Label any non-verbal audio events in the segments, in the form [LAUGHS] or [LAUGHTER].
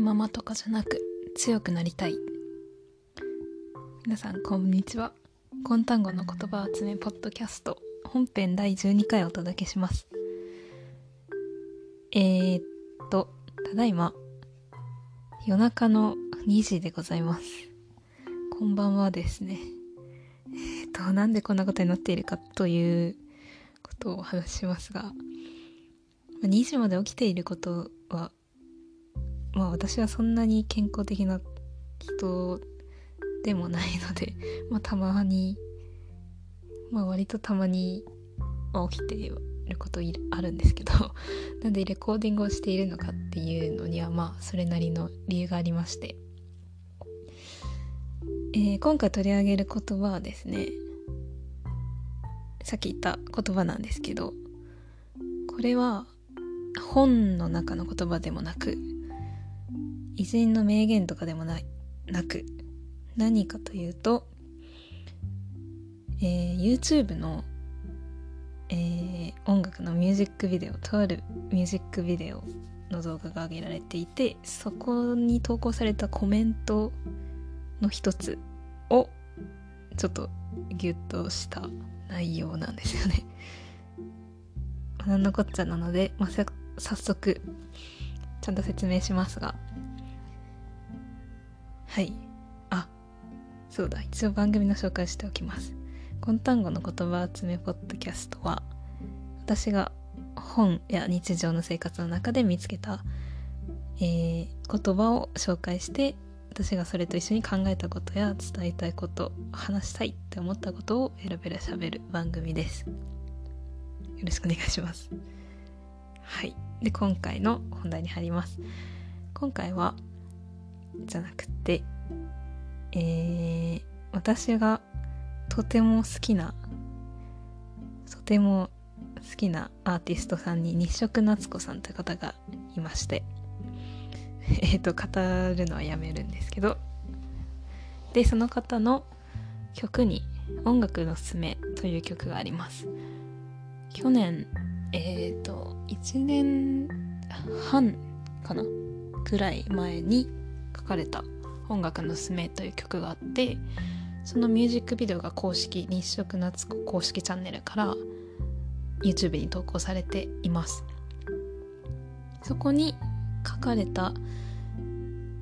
いままとかじゃなく強くなりたい。皆さんこんにちは。今単語の言葉集めポッドキャスト本編第12回お届けします。えー、っとただいま夜中の2時でございます。こんばんはですね。えー、っとなんでこんなことになっているかということをお話しますが2時まで起きていることはまあ私はそんなに健康的な人でもないので、[LAUGHS] まあたまに、まあ割とたまに起きていることあるんですけど、[LAUGHS] なんでレコーディングをしているのかっていうのにはまあそれなりの理由がありまして、えー、今回取り上げる言葉はですね、さっき言った言葉なんですけど、これは本の中の言葉でもなく、偉人の名言とかでもないなく何かというと、えー、YouTube の、えー、音楽のミュージックビデオとあるミュージックビデオの動画が上げられていてそこに投稿されたコメントの一つをちょっとギュッとした内容なんですよね。[LAUGHS] 何のこっちゃなので、まあ、早速ちゃんと説明しますがはい。あそうだ。一応番組の紹介しておきます。コン単語の言葉集めポッドキャストは私が本や日常の生活の中で見つけた、えー、言葉を紹介して私がそれと一緒に考えたことや伝えたいこと話したいって思ったことをベラベラ喋る番組です。よろしくお願いします。はい。で今回の本題に入ります。今回はじゃなくて、えー、私がとても好きなとても好きなアーティストさんに日食夏子さんという方がいまして [LAUGHS] えっと語るのはやめるんですけどでその方の曲に「音楽のすすめ」という曲があります。去年えっ、ー、と1年半かなぐらい前に書かれた「音楽のすめ」という曲があってそのミュージックビデオが公式日食夏子公式チャンネルから YouTube に投稿されています。そこに書かれた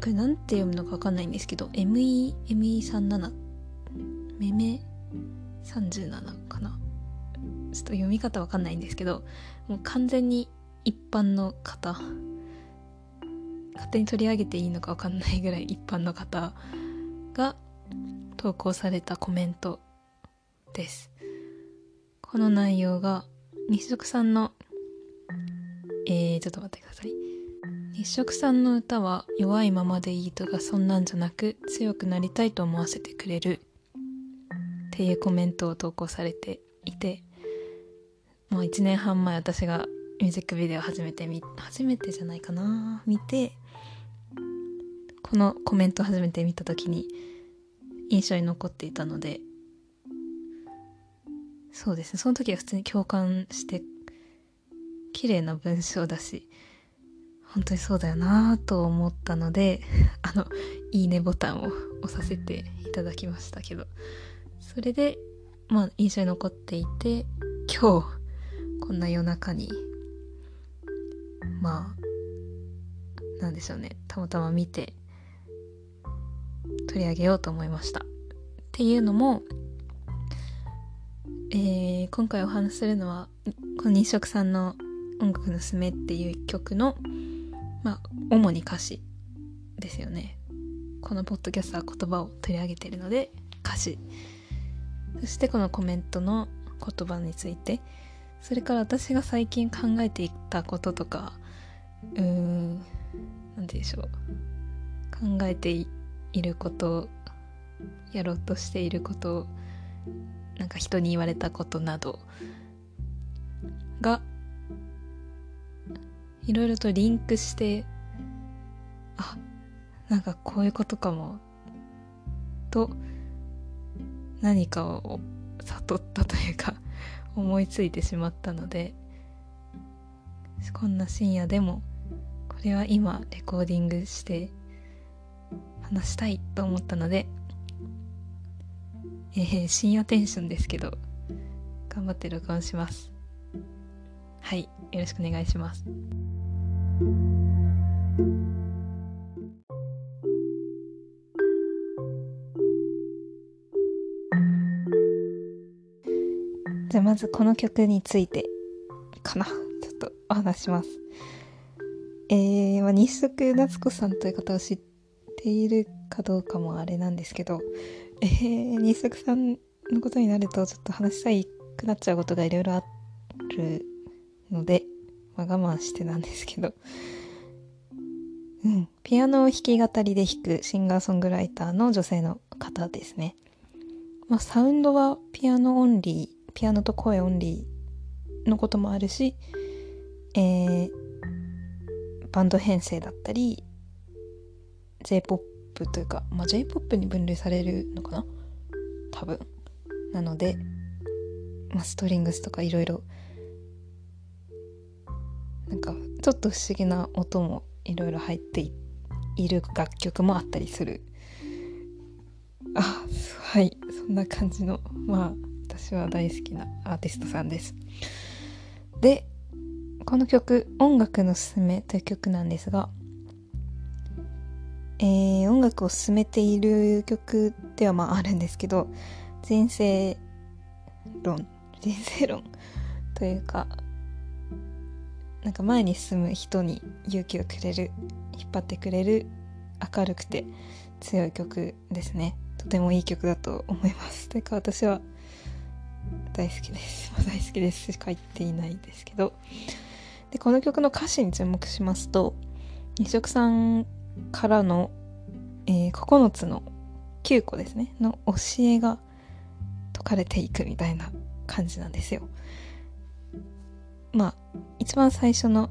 これなんて読むのか分かんないんですけど ME37 めめ37かな？ちょっと読み方わかんないんですけどもう完全に一般の方勝手に取り上げていいのかわかんないぐらい一般の方が投稿されたコメントです。この内容が日食さんのえー、ちょっと待ってください。日食さんの歌は弱いままでいいとかそんなんじゃなく強くなりたいと思わせてくれるっていうコメントを投稿されていてもう1年半前私がミュージックビデオ初めて見初めてじゃないかな。見てこのコメント初めて見た時に印象に残っていたのでそうですね。その時は普通に共感して綺麗な文章だし本当にそうだよなと思ったので [LAUGHS] あのいいねボタンを押させていただきましたけど。それでまあ印象に残っていて今日こんな夜中にまあなんでしょうね。たまたま見て取り上げようと思いました。っていうのも、えー、今回お話しするのはこの日食さんの「音楽のすめ」っていう曲のまあ主に歌詞ですよね。このポッドキャストは言葉を取り上げているので歌詞。そしてこのコメントの言葉についてそれから私が最近考えていたこととかうーん何でしょう。考えていることやろうとしていることなんか人に言われたことなどがいろいろとリンクしてあなんかこういうことかもと何かを悟ったというか [LAUGHS] 思いついてしまったのでこんな深夜でもこれは今レコーディングして話したいと思ったので、えー、深夜テンションですけど頑張って録音します。はいよろしくお願いします。じゃあまずこの曲についてかな。ちょっとお話します。えー、まあ、日食夏子さんという方を知っているかどうかもあれなんですけど、えー、日食さんのことになるとちょっと話したいくなっちゃうことがいろいろあるので、まあ、我慢してなんですけど、うん、ピアノを弾き語りで弾くシンガーソングライターの女性の方ですね。まあ、サウンドはピアノオンリー、ピアノと声オンリーのこともあるし、えー、バンド編成だったり J-POP というか、まあ、J-POP に分類されるのかな？多分。なので、まあ、ストリングスとかいろいろなんかちょっと不思議な音もいろいろ入っている楽曲もあったりする。あはい。そんな感じのまあ私は大好きなアーティストさんです。でこの曲「音楽のすすめ」という曲なんですが、えー、音楽を進めている曲ではまああるんですけど人生論人生論というかなんか前に進む人に勇気をくれる引っ張ってくれる明るくて強い曲ですね。とてもいい曲だと思います。というか私は大好きです、大好きですしか言っていないですけど。でこの曲の歌詞に注目しますと二色さんからの、えー、9つの9個ですねの教えが説かれていくみたいな感じなんですよ。まあ一番最初の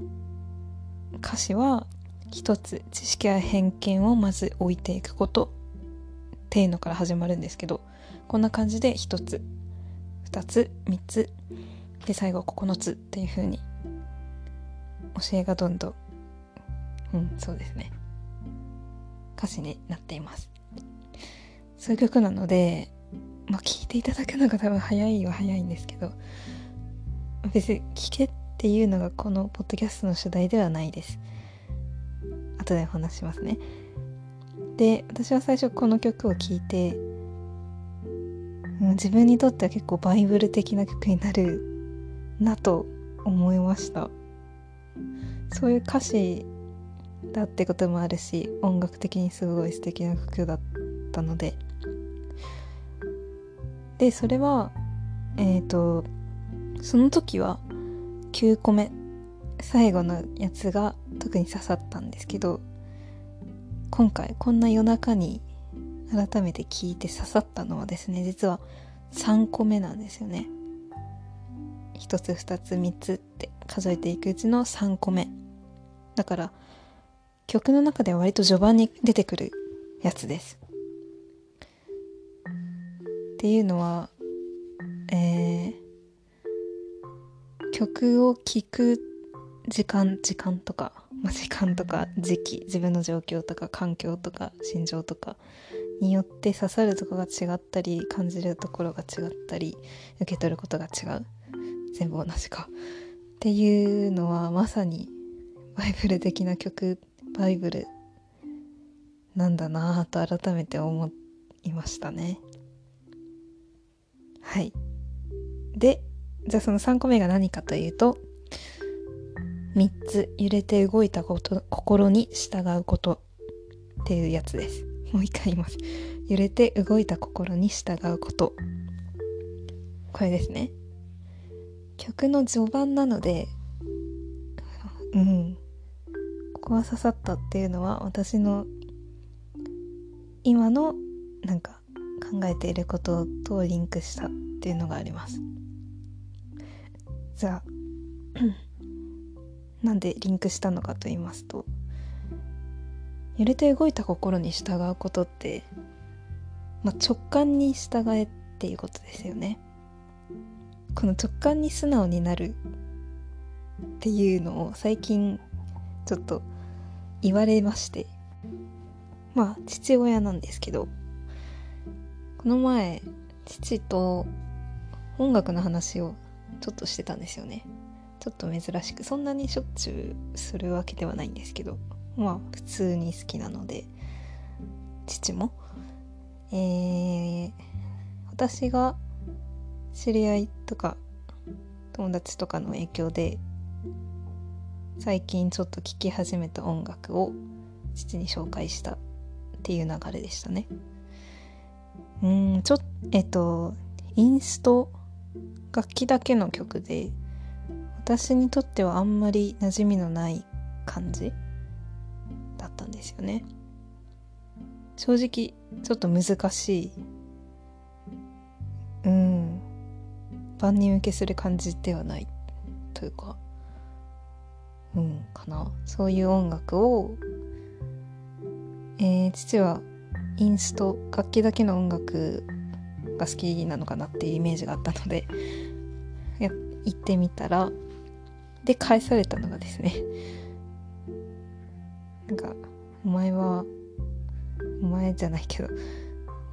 歌詞は一つ知識や偏見をまず置いていくことっていうのから始まるんですけどこんな感じで一つ二つ三つで最後9つっていう風に教えがどんどん。うんそうですね。歌詞になっています。そういう曲なのでまあ聴いていただくのが多分早いは早いんですけど別に聴けっていうのがこのポッドキャストの主題ではないです。後でお話しますね。で私は最初この曲を聴いて、自分にとっては結構バイブル的な曲になるなと思いました。そういう歌詞だってこともあるし音楽的にすごい素敵な曲だったので。でそれはえっ、ー、とその時は9個目最後のやつが特に刺さったんですけど今回こんな夜中に改めて聞いて刺さったのはですね実は3個目なんですよね。1つ2つ3つって数えていくうちの3個目。だから曲の中では割と序盤に出てくるやつです。っていうのはえー、曲を聴く時間時間とか、まあ、時間とか時期自分の状況とか環境とか心情とかによって刺さるとこが違ったり感じるところが違ったり受け取ることが違う。全部同じか。っていうのはまさにバイブル的な曲バイブルなんだなぁと改めて思いましたね。はい。でじゃあその3個目が何かというと3つ揺れて動いたこと心に従うことっていうやつです。もう一回言います。揺れて動いた心に従うこと。これですね。曲の序盤なのでうん。ここが刺さったっていうのは私の今のなんか考えていることとリンクしたっていうのがあります。じゃあ [CLEARS THROAT] なんでリンクしたのかと言いますと揺れて動いた心に従うことって、まあ、直感に従えっていうことですよね。この直感に素直になるっていうのを最近ちょっと言われまして。まあ父親なんですけど。この前父と音楽の話をちょっとしてたんですよね。ちょっと珍しく。そんなにしょっちゅうするわけではないんですけど。まあ普通に好きなので。父も。えー、私が知り合いとか友達とかの影響で最近ちょっと聴き始めた音楽を父に紹介したっていう流れでしたね。うんちょっえっとインスト楽器だけの曲で私にとってはあんまり馴染みのない感じだったんですよね。正直ちょっと難しい。うん。万人受けする感じではないというかうんかな。そういう音楽をえー、父はインスト楽器だけの音楽が好きなのかなっていうイメージがあったので [LAUGHS] や行ってみたらで返されたのがですね [LAUGHS] なんかお前はお前じゃないけど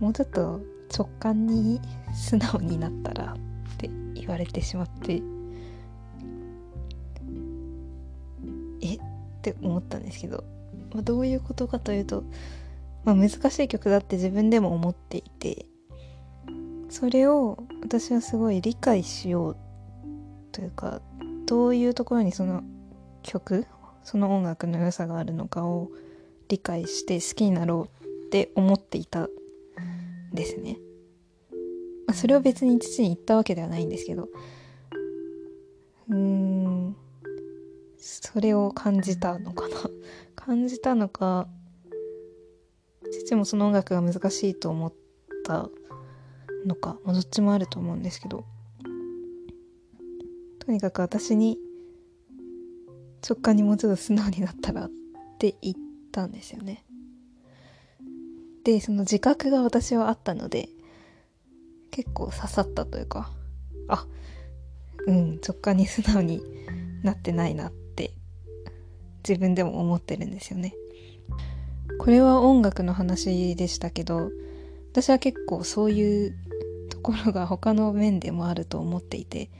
もうちょっと直感に素直になったら言われてしまってえ？って思ったんですけど、まあ、どういうことかというと、まあ、難しい曲だって自分でも思っていてそれを私はすごい理解しようというかどういうところにその曲その音楽の良さがあるのかを理解して好きになろうって思っていたんですね。あ、それを別に父に言ったわけではないんですけど。うーん。それを感じたのかな。[LAUGHS] 感じたのか。父もその音楽が難しいと思ったのか、まあ、どっちもあると思うんですけど。とにかく私に直感にもうちょっと素直になったらって言ったんですよね。でその自覚が私はあったので結構刺さったというかあうん直感に素直になってないなって自分でも思ってるんですよね。これは音楽の話でしたけど私は結構そういうところが他の面でもあると思っていて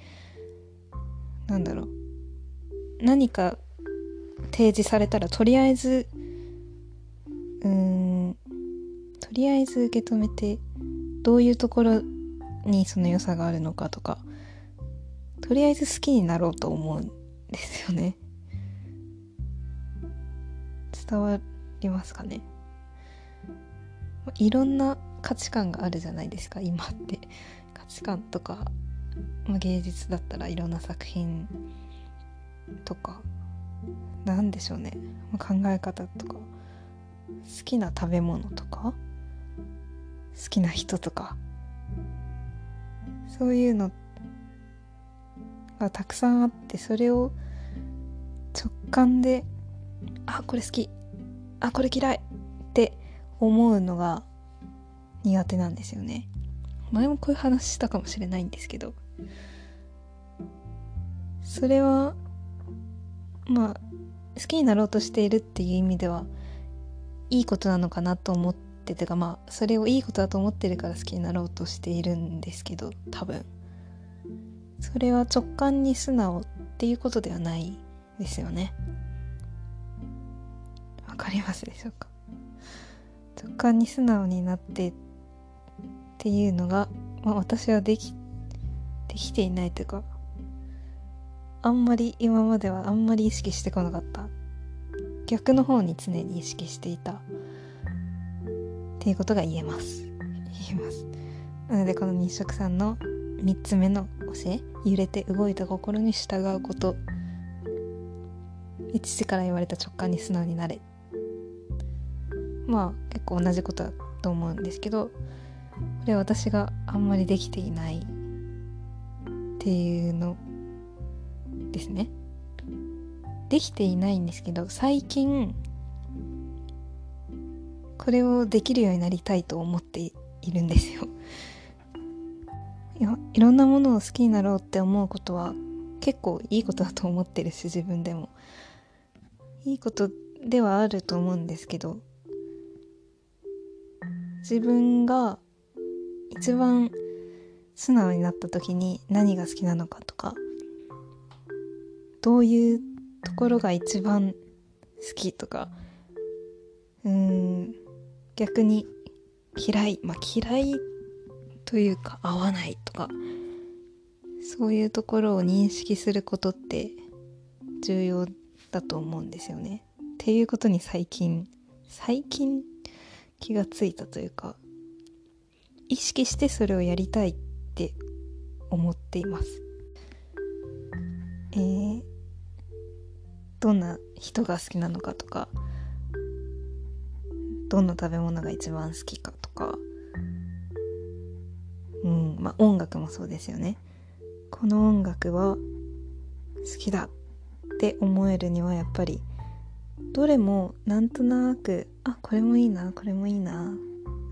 なんだろう何か提示されたらとりあえずうーんとりあえず受け止めてどういうところにその良さがあるのかとかとりあえず好きになろうと思うんですよね。伝わりますかね？いろんな価値観があるじゃないですか今って。価値観とか、まあ、芸術だったらいろんな作品とか何でしょうね、まあ、考え方とか好きな食べ物とか好きな人とかそういうのがたくさんあってそれを直感であこれ好き。あこれ嫌いって思うのが苦手なんですよね。前もこういう話したかもしれないんですけど。それはまあ好きになろうとしているっていう意味ではいいことなのかなと思っててかまあそれをいいことだと思ってるから好きになろうとしているんですけど多分。それは直感に素直っていうことではないですよね。わかりますでしょうか？直感に素直になってっていうのが、まあ、私はできできていないというかあんまり今まではあんまり意識してこなかった。逆の方に常に意識していた。っていうことが言えます。言えます。なのでこの日食さんの3つ目の教え揺れて動いた心に従うこと。父から言われた直感に素直になれ。まあ結構同じことだと思うんですけどこれは私があんまりできていないっていうのですね。できていないんですけど最近これをできるようになりたいと思っているんですよ。[LAUGHS] いろんなものを好きになろうって思うことは結構いいことだと思ってるし自分でも。いいことではあると思うんですけど自分が一番素直になった時に何が好きなのかとかどういうところが一番好きとかうーん逆に嫌いまあ嫌いというか合わないとかそういうところを認識することって重要だと思うんですよね。っていうことに最近最近気がついたというか意識してそれをやりたいって思っています。えー、どんな人が好きなのかとかどんな食べ物が一番好きかとか。うんまあ音楽もそうですよね。この音楽は好きだって思えるにはやっぱりどれもなんとなくあこれもいいなこれもいいな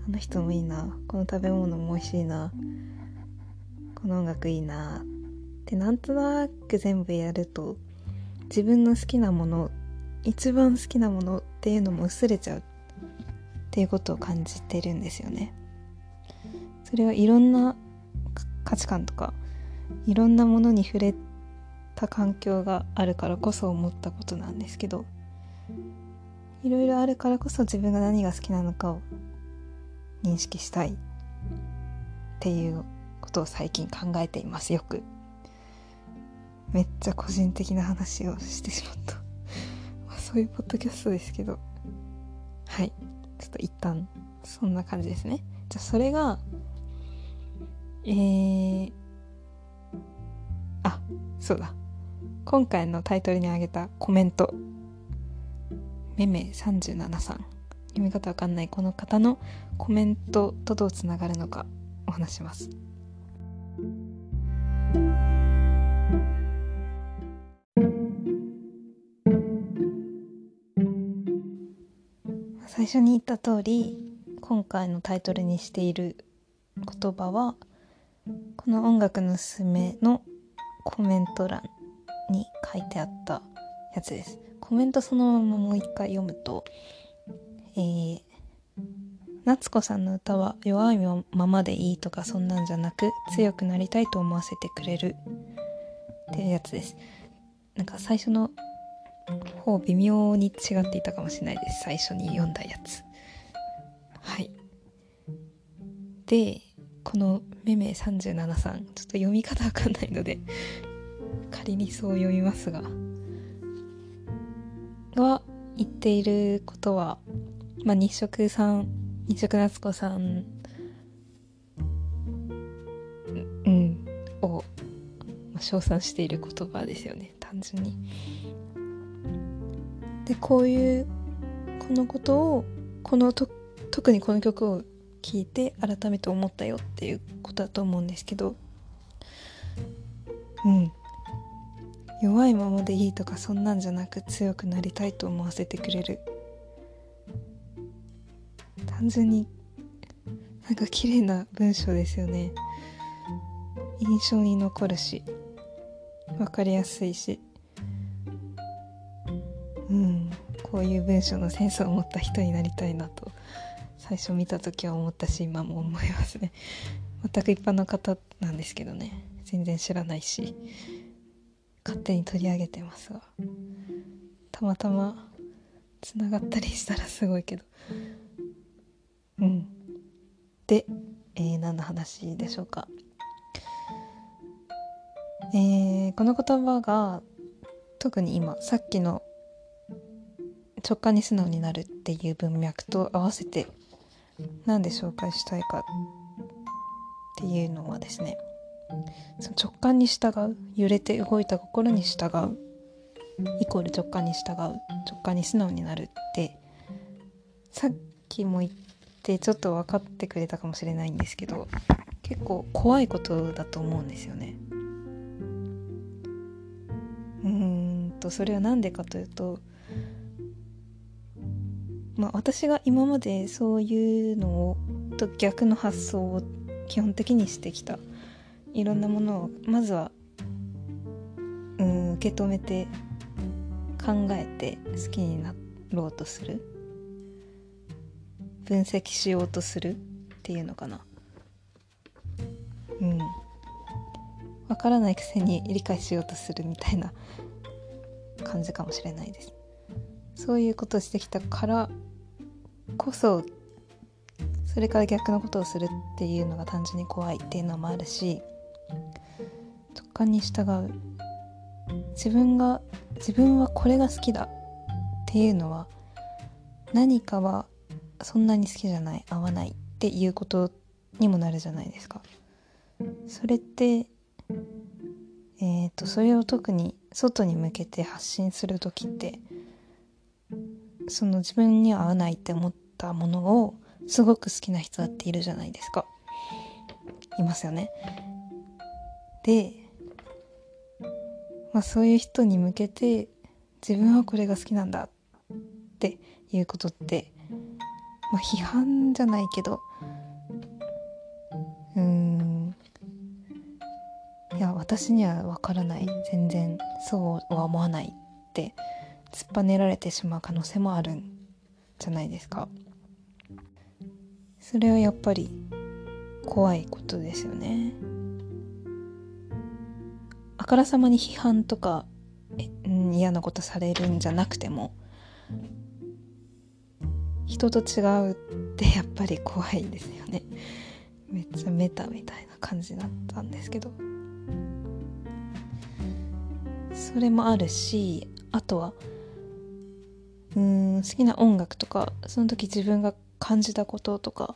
あの人もいいなこの食べ物も美味しいなこの音楽いいなってなんとなく全部やると自分の好きなもの一番好きなものっていうのも薄れちゃうっていうことを感じてるんですよね。それはいろんな価値観とかいろんなものに触れた環境があるからこそ思ったことなんですけどいろいろあるからこそ自分が何が好きなのかを認識したいっていうことを最近考えていますよく。めっちゃ個人的な話をしてしまった。[LAUGHS] まあそういうポッドキャストですけど。はい。ちょっと一旦そんな感じですね。じゃあそれがえー、あそうだ。今回のタイトルに挙げたコメント。めめ37さん。読み方わかんないこの方のコメントとどうつながるのかお話します。最初に言った通り今回のタイトルにしている言葉はこの「音楽のすすめ」のコメント欄に書いてあったやつです。コメントそのままもう一回読むとえー、夏子さんの歌は弱いままでいいとかそんなんじゃなく強くなりたいと思わせてくれるっていうやつです。なんか最初の方微妙に違っていたかもしれないです。最初に読んだやつ。はい。でこのめめ37さんちょっと読み方わかんないので仮にそう読みますが。が言っていることはまあ、日食さん日食夏子さんうんを、まあ、称賛している言葉ですよね。単純に。でこういうこのことをこのと特にこの曲を聴いて改めて思ったよっていうことだと思うんですけど。うん。弱いままでいいとかそんなんじゃなく強くなりたいと思わせてくれる。単純になんか綺麗な文章ですよね。印象に残るし分かりやすいし。こういう文章のセンスを持った人になりたいなと最初見た時は思ったし今も思いますね。全く一般の方なんですけどね。全然知らないし勝手に取り上げてますが。たまたまつながったりしたらすごいけど。うん、で、えー、何の話でしょうか。えー、この言葉が特に今さっきの直感に素直になるっていう文脈と合わせて何で紹介したいかっていうのはですねその直感に従う揺れて動いた心に従うイコール直感に従う直感に素直になるってさっきも言ってちょっと分かってくれたかもしれないんですけど結構怖いことだと思うんですよね。うーんとそれは何でかというとまあ私が今までそういうのをと逆の発想を基本的にしてきたいろんなものをまずはうん受け止めて考えて好きになろうとする。分析しようとするっていうのかな。うん。わからないくせに理解しようとするみたいな感じかもしれないですそういうことをしてきたからこそそれから逆のことをするっていうのが単純に怖いっていうのもあるし直感に従う自分が自分はこれが好きだっていうのは何かはそんなに好きじゃない合わないっていうことにもなるじゃないですか。それってえーと、それを特に外に向けて発信する時ってその自分には合わないって思ったものをすごく好きな人だっているじゃないですか。いますよね。で、まあ、そういう人に向けて自分はこれが好きなんだっていうことってまあ批判じゃないけどうんいや私にはわからない。全然そうは思わないって突っぱねられてしまう可能性もあるんじゃないですか。それはやっぱり怖いことですよね。あからさまに批判とか、嫌なことされるんじゃなくても人と違うってやっぱり怖いですよね。めっちゃメタみたいな感じだったんですけど。それもあるしあとはうん好きな音楽とかその時自分が感じたこととか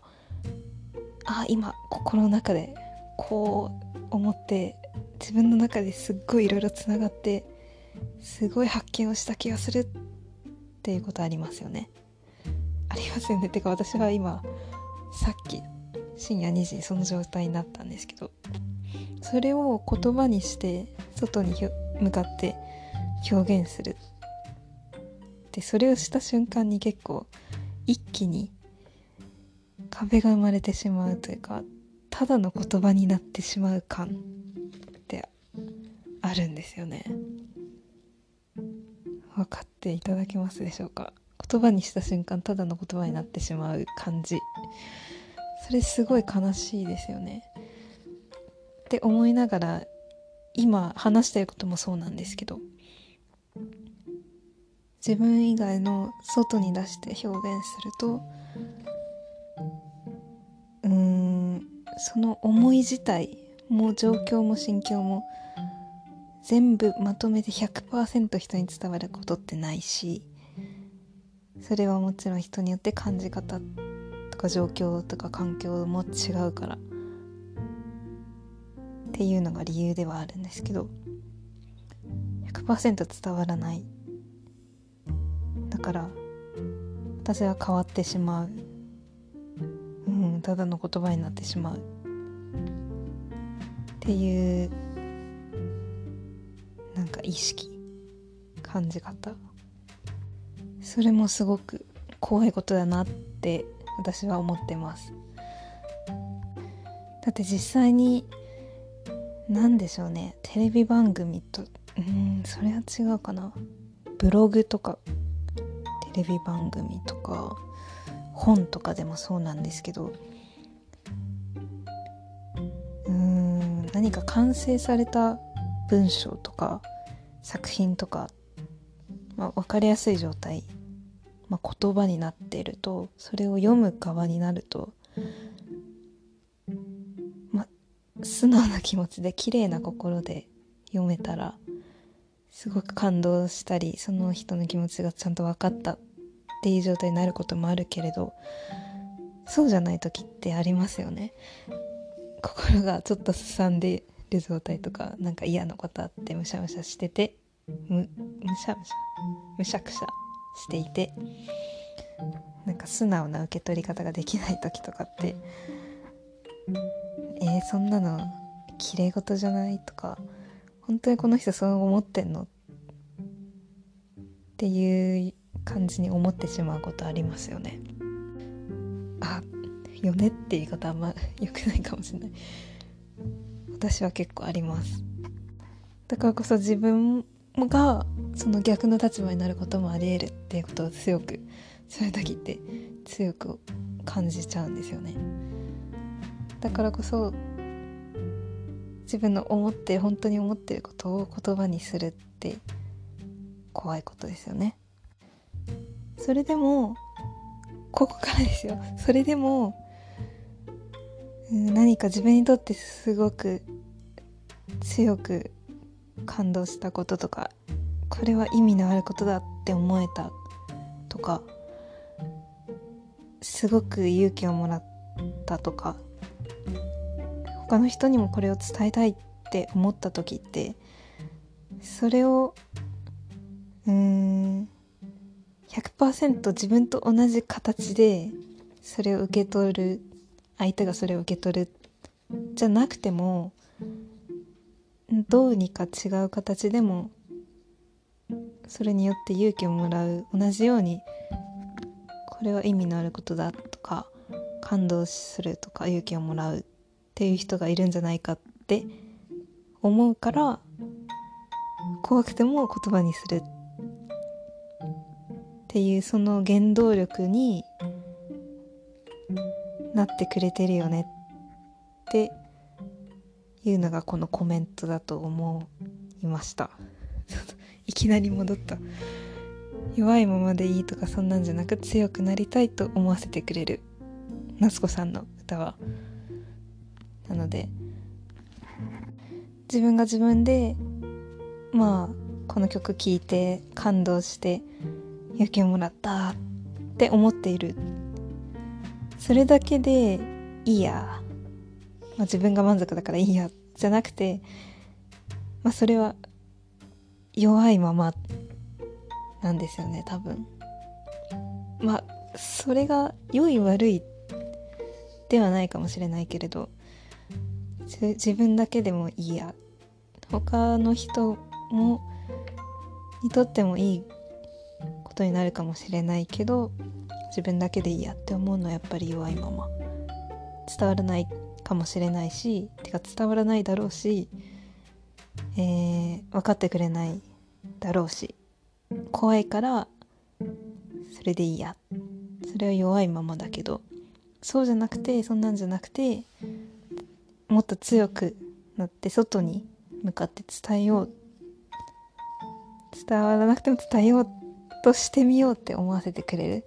あ今心の中でこう思って自分の中ですっごいいろいろつながってすごい発見をした気がするっていうことありますよね。ありますよね。てか私は今さっき深夜2時にその状態になったんですけどそれを言葉にして外に向かって表現するでそれをした瞬間に結構一気に壁が生まれてしまうというかただの言葉になってしまう感ってあるんですよね。分かっていただけますでしょうか？言葉にした瞬間ただの言葉になってしまう感じ。それすごい悲しいですよね。って思いながら今話してることもそうなんですけど自分以外の外に出して表現するとうーんその思い自体も状況も心境も全部まとめて100%人に伝わることってないしそれはもちろん人によって感じ方とか状況とか環境も違うからっていうのが理由ではあるんですけど100%伝わらないだから私は変わってしまう。うんただの言葉になってしまう。っていうなんか意識感じ方。それもすごく怖いことだなって私は思ってます。だって実際に何でしょうね。テレビ番組とうんそれは違うかな。ブログとかレビ番組とか本とかでもそうなんですけどうん何か完成された文章とか作品とか、まあ、分かりやすい状態、まあ、言葉になっているとそれを読む側になるとまあ素直な気持ちで綺麗な心で読めたらすごく感動したりその人の気持ちがちゃんと分かったっていう状態になることもあるけれどそうじゃない時ってありますよね。心がちょっとすさんでる状態とかなんか嫌なことあってむしゃむしゃしててむむしゃむしゃむしゃくしゃしていてなんか素直な受け取り方ができない時とかってえー、そんなの綺麗事じゃないとか本当にこの人そう思ってんの？っていう感じに思ってしまうことありますよね。あよねって言い方あんま良くないかもしれない。私は結構あります。だからこそ自分がその逆の立場になることもありえるっていうことを強くそういう時って強く感じちゃうんですよね。だからこそ自分の思って本当に思ってることを言葉にするって怖いことですよね。それでもここからですよ。それでも何か自分にとってすごく強く感動したこととかこれは意味のあることだって思えたとかすごく勇気をもらったとか他の人にもこれを伝えたいって思った時ってそれをうーん100%自分と同じ形でそれを受け取る相手がそれを受け取るじゃなくてもどうにか違う形でもそれによって勇気をもらう同じようにこれは意味のあることだとか感動するとか勇気をもらうっていう人がいるんじゃないかって思うから怖くても言葉にする。っていうその原動力になってくれてるよねっていうのがこのコメントだと思いました。[LAUGHS] いきなり戻った。弱いままでいいとかそんなんじゃなく強くなりたいと思わせてくれる。夏子さんの歌は。なので自分が自分でまあこの曲聴いて感動して勇気をもらったって思っている。それだけでいいや、まあ、自分が満足だからいいや。じゃなくて、まあ、それは弱いままなんですよね多分。まあそれが良い悪いではないかもしれないけれど自分だけでもいいや。他の人もにとってもいいことになるかもしれないけど自分だけでいいやって思うのはやっぱり弱いまま。伝わらないかもしれないしてか伝わらないだろうし、えー、分かってくれないだろうし怖いからそれでいいや。それは弱いままだけどそうじゃなくてそんなんじゃなくてもっと強くなって外に向かって伝えよう。伝わらなくても伝えようっとしてみようって思わせてくれる？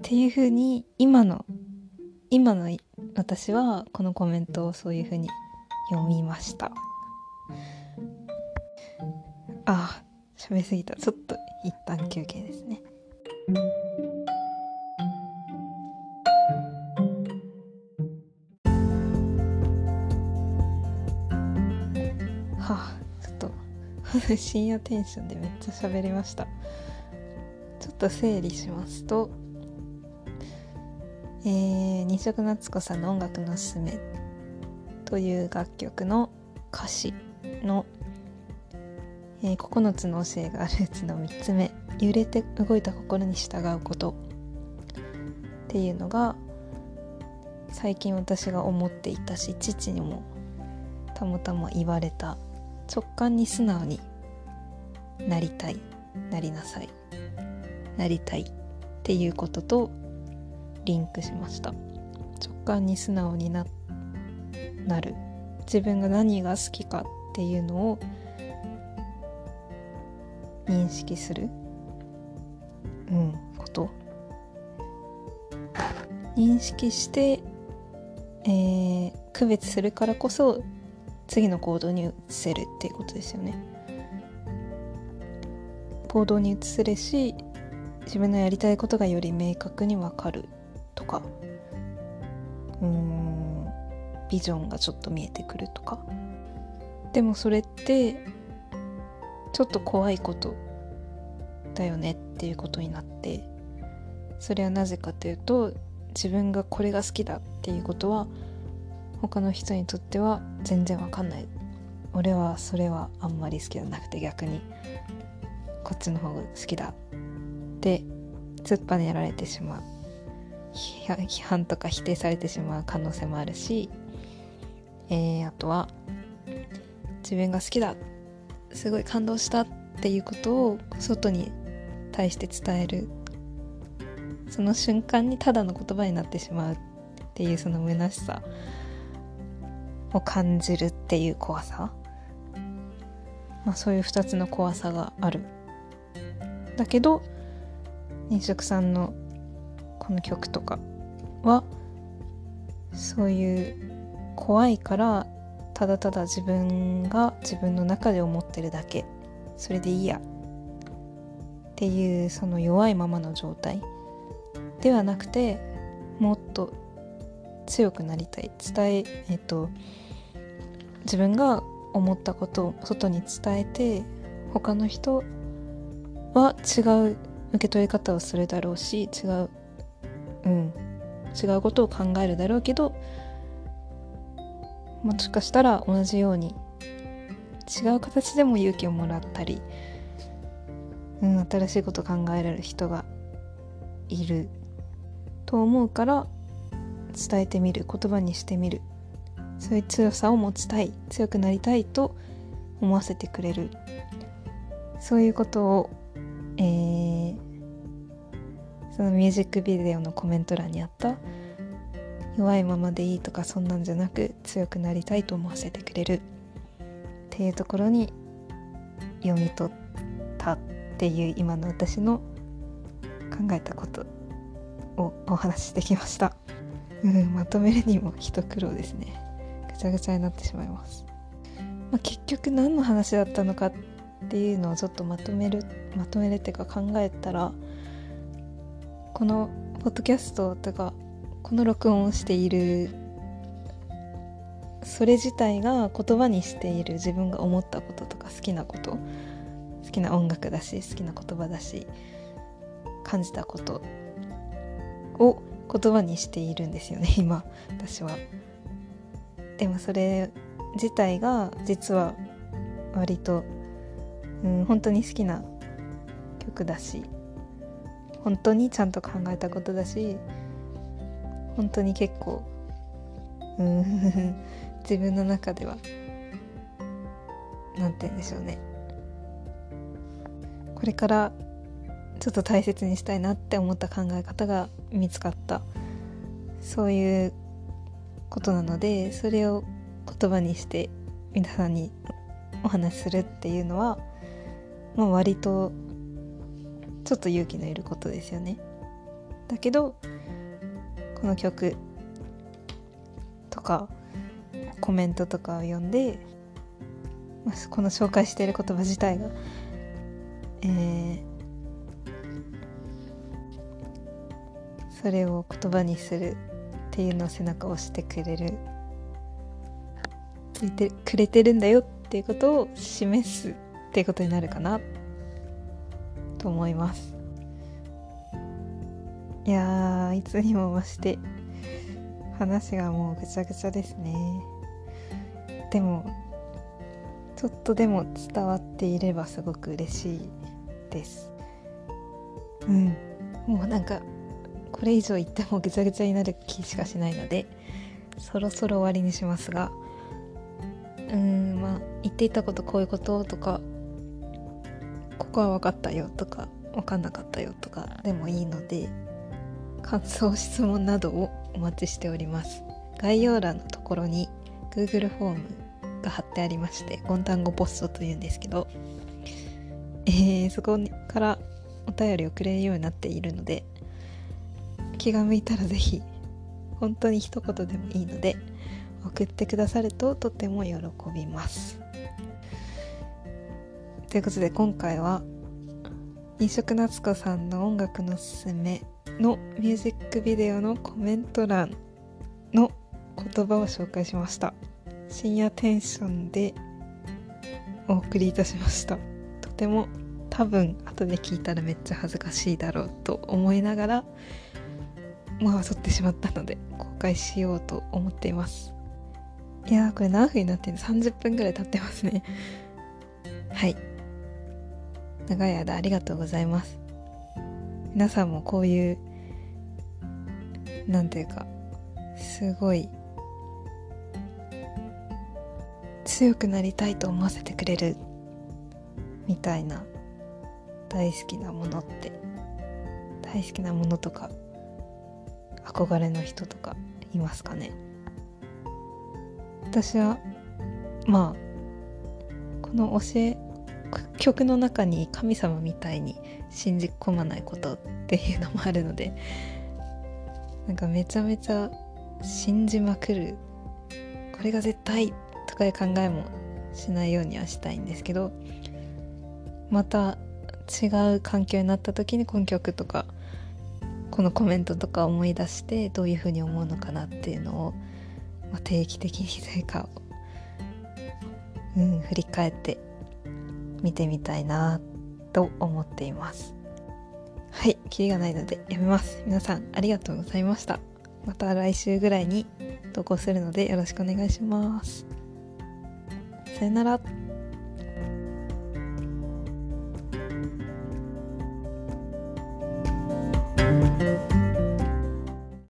っていうふうに今の今の私はこのコメントをそういうふうに読みました。あ喋りすぎた。ちょっと一旦休憩ですね。はあ。[LAUGHS] 深夜テンションでめっちゃ喋りました。ちょっと整理しますとえー、二色夏子さんの「音楽のすすめ」という楽曲の歌詞の、えー、9つの教えがルーツの3つ目「揺れて動いた心に従うこと」っていうのが最近私が思っていたし父にもたまたま言われた直感に素直になりたいなりなさいなりたいっていうこととリンクしました。直感に素直にななる。自分が何が好きかっていうのを認識する。うんこと。認識して、えー、区別するからこそ次の行動に移せるっていうことですよね。行動に移せるし自分のやりたいことがより明確に分かるとかうーんビジョンがちょっと見えてくるとか。でもそれってちょっと怖いことだよねっていうことになってそれはなぜかというと自分がこれが好きだっていうことは他の人にとっては全然わかんない。俺はそれはあんまり好きじゃなくて逆に。こっちの方が好きだ。って突っぱねられてしまう。批判とか否定されてしまう可能性もあるし、えー、あとは自分が好きだ。すごい感動したっていうことを外に対して伝える。その瞬間にただの言葉になってしまうっていうその虚しさ。を感じるっていう怖さ？まあそういう2つの怖さがある。だけど飲食さんのこの曲とかはそういう怖いからただただ自分が自分の中で思ってるだけ。それでいいやっていうその弱いままの状態ではなくてもっと強くなりたい。伝ええっと自分が思ったことを外に伝えて他の人は違う受け取り方をするだろうし違ううん違うことを考えるだろうけどもしかしたら同じように違う形でも勇気をもらったり、うん、新しいこと考えられる人がいると思うから伝えてみる言葉にしてみる。そういう強さを持ちたい強くなりたいと思わせてくれる。そういうことを、えー、そのミュージックビデオのコメント欄にあった弱いままでいいとかそんなんじゃなく強くなりたいと思わせてくれる。っていうところに読み取ったっていう今の私の考えたことをお話ししてきました、うん、まとめるにも一苦労ですね。ちゃぐちゃになってしまいます、まあ、結局何の話だったのかっていうのをちょっとまとめるまとめるっていうか考えたらこのポッドキャストとかこの録音をしているそれ自体が言葉にしている自分が思ったこととか好きなこと好きな音楽だし好きな言葉だし感じたことを言葉にしているんですよね今私は。でもそれ自体が実は割と、うん、本当に好きな曲だし本当にちゃんと考えたことだし本当に結構うん [LAUGHS] 自分の中では何て言うんでしょうね。これからちょっと大切にしたいなって思った考え方が見つかった。そういうことなのでそれを言葉にして皆さんにお話しするっていうのは、まあ、割とちょっと勇気のいることですよね。だけどこの曲とかコメントとかを読んで、まあ、この紹介している言葉自体が、えー、それを言葉にするっていうのを背中を押してくれるくれてるんだよっていうことを示すっていうことになるかなと思います。いやいつにも増して話がもうぐちゃぐちゃですね。でもちょっとでも伝わっていればすごく嬉しいです。うん。もうなんかこれ以上言ってもぐちゃぐちゃになる気しかしないのでそろそろ終わりにしますがうんまあ言っていたことこういうこととかここは分かったよとか分かんなかったよとかでもいいので感想質問などをお待ちしております。概要欄のところに Google フォームが貼ってありましてゴンタンゴポストというんですけど、えー、そこからお便りをくれるようになっているので気が向いたら是非本当に一言でもいいので送ってくださるととても喜びます。ということで今回は飲食夏子さんの音楽のすすめのミュージックビデオのコメント欄の言葉を紹介しました。深夜テンションでお送りいたしました。とても多分後で聞いたらめっちゃ恥ずかしいだろうと思いながらまあ撮ってしまったので公開しようと思っています。いやーこれ何分になってるの？30分ぐらい経ってますね。はい。長い間ありがとうございます。皆さんもこういうなんていうかすごい強くなりたいと思わせてくれるみたいな大好きなものって大好きなものとか憧れの人とかいますかね。私はまあこの教え曲の中に神様みたいに信じ込まないことっていうのもあるのでなんかめちゃめちゃ信じまくるこれが絶対とかいう考えもしないようにはしたいんですけどまた違う環境になった時にこの曲とかこのコメントとか思い出してどういうふうに思うのかなっていうのを、まあ、定期的にというか、うん、振り返って見てみたいなと思っています。はいキリがないのでやめます。皆さんありがとうございました。また来週ぐらいに投稿するのでよろしくお願いします。さよなら。